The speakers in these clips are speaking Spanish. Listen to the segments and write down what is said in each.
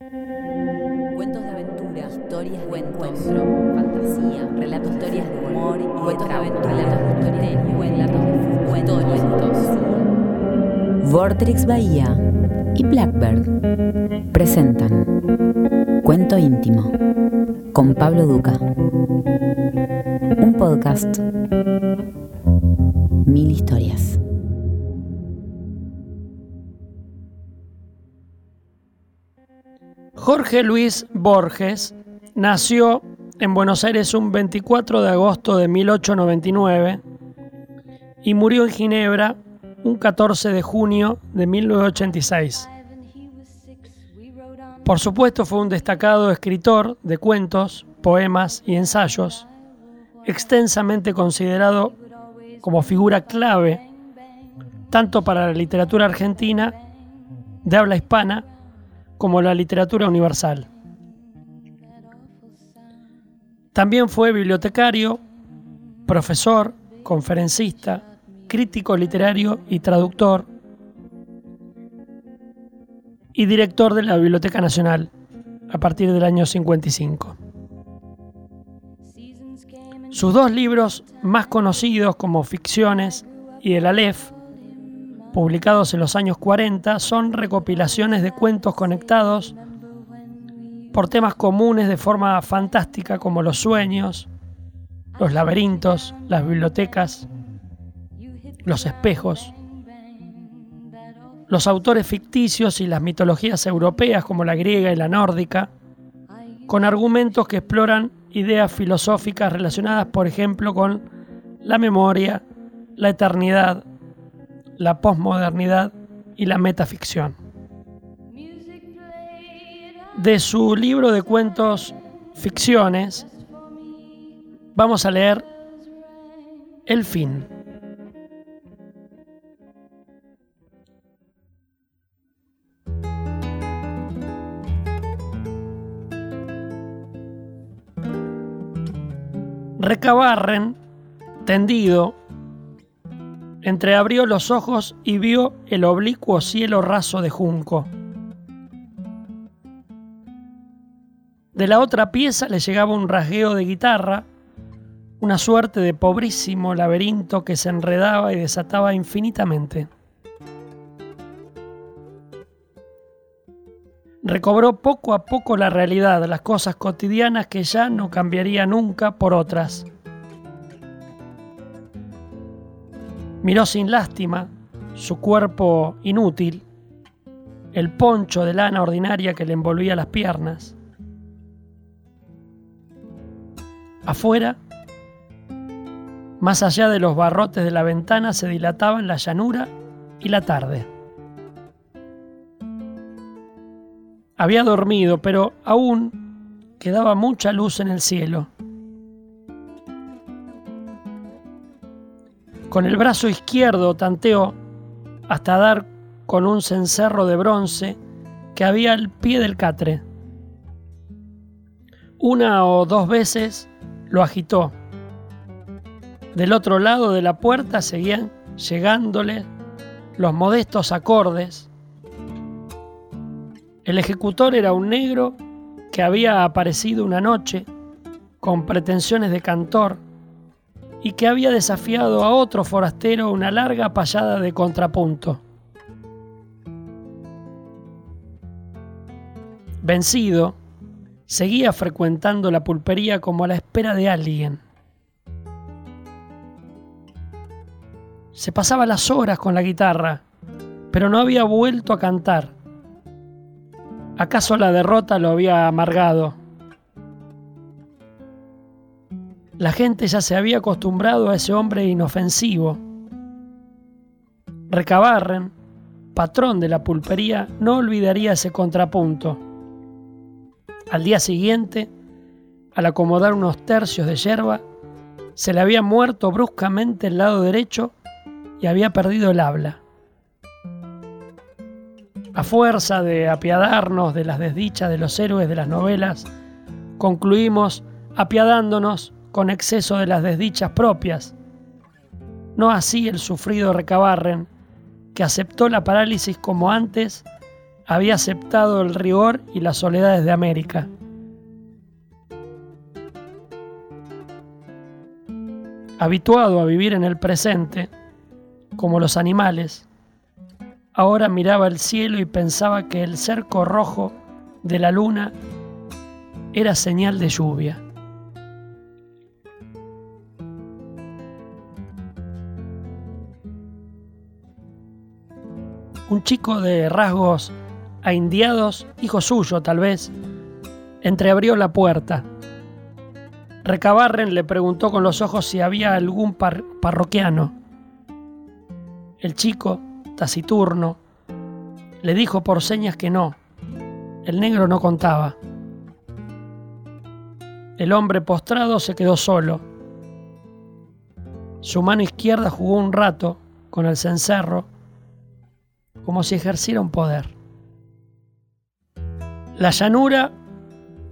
Cuentos de aventura, historias, cuentos, fantasía, relatos, historias de humor y cuentos de aventura, relatos de misterio, relatos de fútbol, cuentos. Vortrix Bahía y Blackbird presentan Cuento íntimo con Pablo Duca. Un podcast. Mil historias. Jorge Luis Borges nació en Buenos Aires un 24 de agosto de 1899 y murió en Ginebra un 14 de junio de 1986. Por supuesto fue un destacado escritor de cuentos, poemas y ensayos, extensamente considerado como figura clave tanto para la literatura argentina de habla hispana como la literatura universal. También fue bibliotecario, profesor, conferencista, crítico literario y traductor, y director de la Biblioteca Nacional a partir del año 55. Sus dos libros más conocidos como Ficciones y El Aleph publicados en los años 40, son recopilaciones de cuentos conectados por temas comunes de forma fantástica como los sueños, los laberintos, las bibliotecas, los espejos, los autores ficticios y las mitologías europeas como la griega y la nórdica, con argumentos que exploran ideas filosóficas relacionadas, por ejemplo, con la memoria, la eternidad, la posmodernidad y la metaficción. De su libro de cuentos Ficciones, vamos a leer El fin. Recabarren, tendido, Entreabrió los ojos y vio el oblicuo cielo raso de junco. De la otra pieza le llegaba un rasgueo de guitarra, una suerte de pobrísimo laberinto que se enredaba y desataba infinitamente. Recobró poco a poco la realidad, las cosas cotidianas que ya no cambiaría nunca por otras. Miró sin lástima su cuerpo inútil, el poncho de lana ordinaria que le envolvía las piernas. Afuera, más allá de los barrotes de la ventana, se dilataban la llanura y la tarde. Había dormido, pero aún quedaba mucha luz en el cielo. Con el brazo izquierdo tanteó hasta dar con un cencerro de bronce que había al pie del catre. Una o dos veces lo agitó. Del otro lado de la puerta seguían llegándole los modestos acordes. El ejecutor era un negro que había aparecido una noche con pretensiones de cantor y que había desafiado a otro forastero una larga payada de contrapunto. Vencido, seguía frecuentando la pulpería como a la espera de alguien. Se pasaba las horas con la guitarra, pero no había vuelto a cantar. ¿Acaso la derrota lo había amargado? La gente ya se había acostumbrado a ese hombre inofensivo. Recabarren, patrón de la pulpería, no olvidaría ese contrapunto. Al día siguiente, al acomodar unos tercios de yerba, se le había muerto bruscamente el lado derecho y había perdido el habla. A fuerza de apiadarnos de las desdichas de los héroes de las novelas, concluimos apiadándonos con exceso de las desdichas propias. No así el sufrido Recabarren, que aceptó la parálisis como antes había aceptado el rigor y las soledades de América. Habituado a vivir en el presente, como los animales, ahora miraba el cielo y pensaba que el cerco rojo de la luna era señal de lluvia. Un chico de rasgos a indiados, hijo suyo tal vez, entreabrió la puerta. Recabarren le preguntó con los ojos si había algún parroquiano. El chico, taciturno, le dijo por señas que no. El negro no contaba. El hombre postrado se quedó solo. Su mano izquierda jugó un rato con el cencerro, como si ejerciera un poder. La llanura,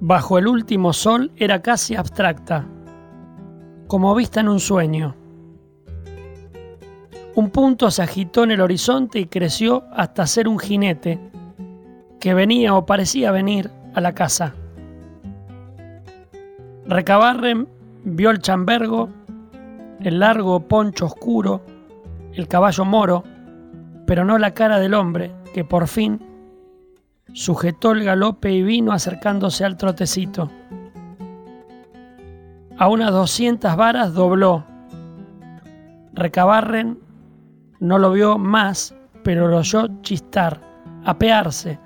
bajo el último sol, era casi abstracta, como vista en un sueño. Un punto se agitó en el horizonte y creció hasta ser un jinete que venía o parecía venir a la casa. Recabarren vio el chambergo, el largo poncho oscuro, el caballo moro, pero no la cara del hombre que por fin sujetó el galope y vino acercándose al trotecito. A unas doscientas varas dobló. Recabarren no lo vio más, pero lo oyó chistar, apearse,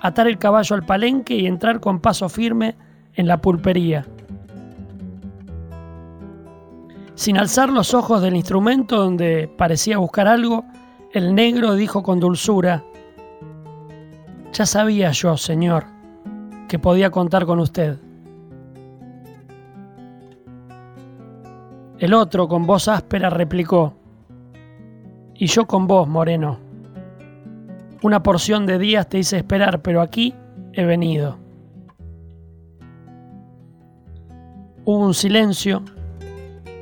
atar el caballo al palenque y entrar con paso firme en la pulpería. Sin alzar los ojos del instrumento donde parecía buscar algo, el negro dijo con dulzura, ya sabía yo, Señor, que podía contar con usted. El otro, con voz áspera, replicó, y yo con vos, Moreno. Una porción de días te hice esperar, pero aquí he venido. Hubo un silencio.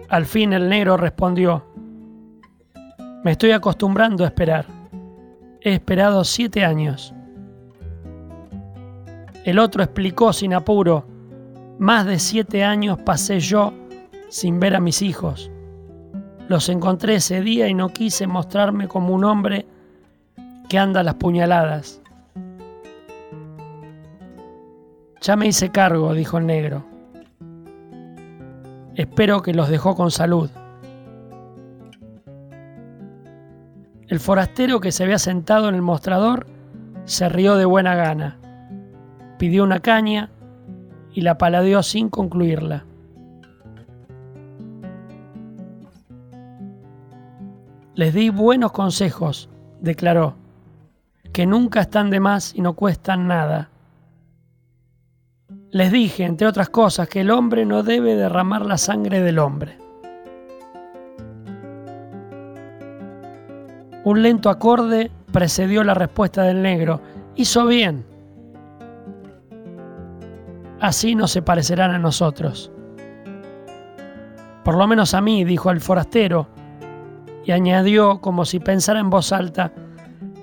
Al fin el negro respondió, me estoy acostumbrando a esperar. He esperado siete años. El otro explicó sin apuro, más de siete años pasé yo sin ver a mis hijos. Los encontré ese día y no quise mostrarme como un hombre que anda a las puñaladas. Ya me hice cargo, dijo el negro. Espero que los dejó con salud. El forastero que se había sentado en el mostrador se rió de buena gana pidió una caña y la paladeó sin concluirla. Les di buenos consejos, declaró, que nunca están de más y no cuestan nada. Les dije, entre otras cosas, que el hombre no debe derramar la sangre del hombre. Un lento acorde precedió la respuesta del negro. Hizo bien así no se parecerán a nosotros. Por lo menos a mí, dijo el forastero, y añadió como si pensara en voz alta,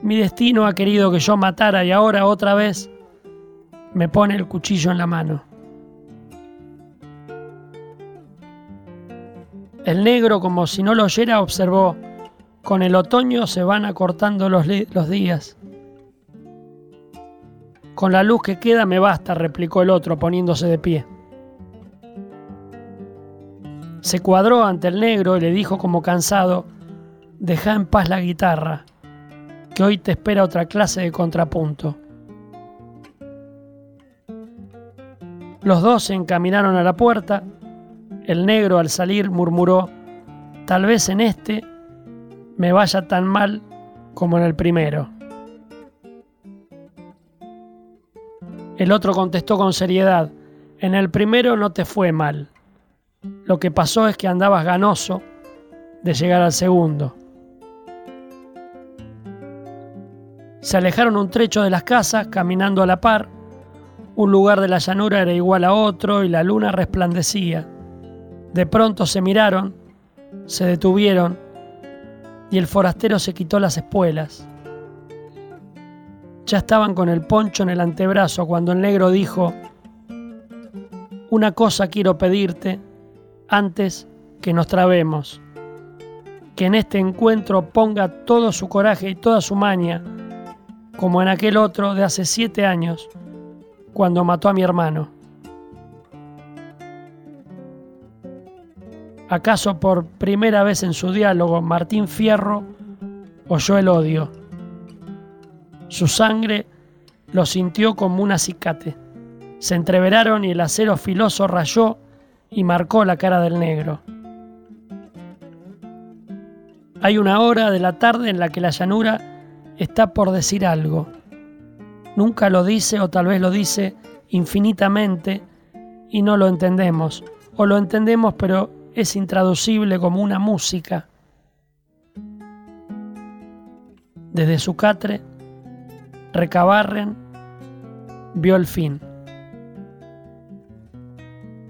mi destino ha querido que yo matara y ahora otra vez me pone el cuchillo en la mano. El negro, como si no lo oyera, observó, con el otoño se van acortando los, los días con la luz que queda me basta, replicó el otro poniéndose de pie. Se cuadró ante el negro y le dijo como cansado, deja en paz la guitarra, que hoy te espera otra clase de contrapunto. Los dos se encaminaron a la puerta. El negro al salir murmuró, tal vez en este me vaya tan mal como en el primero. El otro contestó con seriedad, en el primero no te fue mal. Lo que pasó es que andabas ganoso de llegar al segundo. Se alejaron un trecho de las casas, caminando a la par. Un lugar de la llanura era igual a otro y la luna resplandecía. De pronto se miraron, se detuvieron y el forastero se quitó las espuelas. Ya estaban con el poncho en el antebrazo cuando el negro dijo, una cosa quiero pedirte antes que nos trabemos, que en este encuentro ponga todo su coraje y toda su maña, como en aquel otro de hace siete años, cuando mató a mi hermano. ¿Acaso por primera vez en su diálogo Martín Fierro oyó el odio? Su sangre lo sintió como un acicate. Se entreveraron y el acero filoso rayó y marcó la cara del negro. Hay una hora de la tarde en la que la llanura está por decir algo. Nunca lo dice o tal vez lo dice infinitamente y no lo entendemos. O lo entendemos pero es intraducible como una música. Desde su catre, Recabarren vio el fin.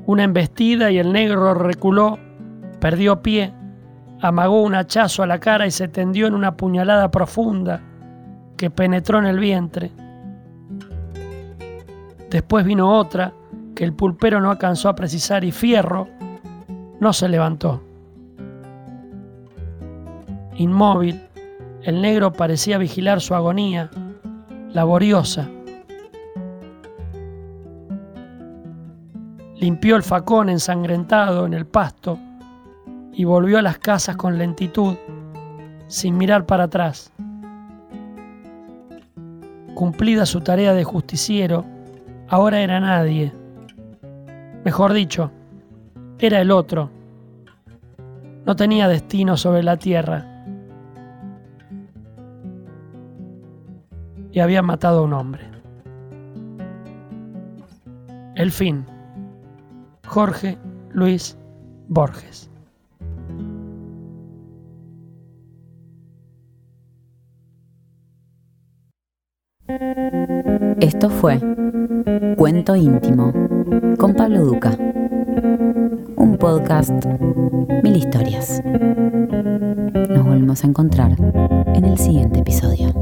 Una embestida y el negro reculó, perdió pie, amagó un hachazo a la cara y se tendió en una puñalada profunda que penetró en el vientre. Después vino otra que el pulpero no alcanzó a precisar y Fierro no se levantó. Inmóvil, el negro parecía vigilar su agonía, laboriosa. Limpió el facón ensangrentado en el pasto y volvió a las casas con lentitud, sin mirar para atrás. Cumplida su tarea de justiciero, ahora era nadie. Mejor dicho, era el otro. No tenía destino sobre la tierra. Y había matado a un hombre. El fin. Jorge Luis Borges. Esto fue Cuento íntimo con Pablo Duca un podcast, mil historias. Nos volvemos a encontrar en el siguiente episodio.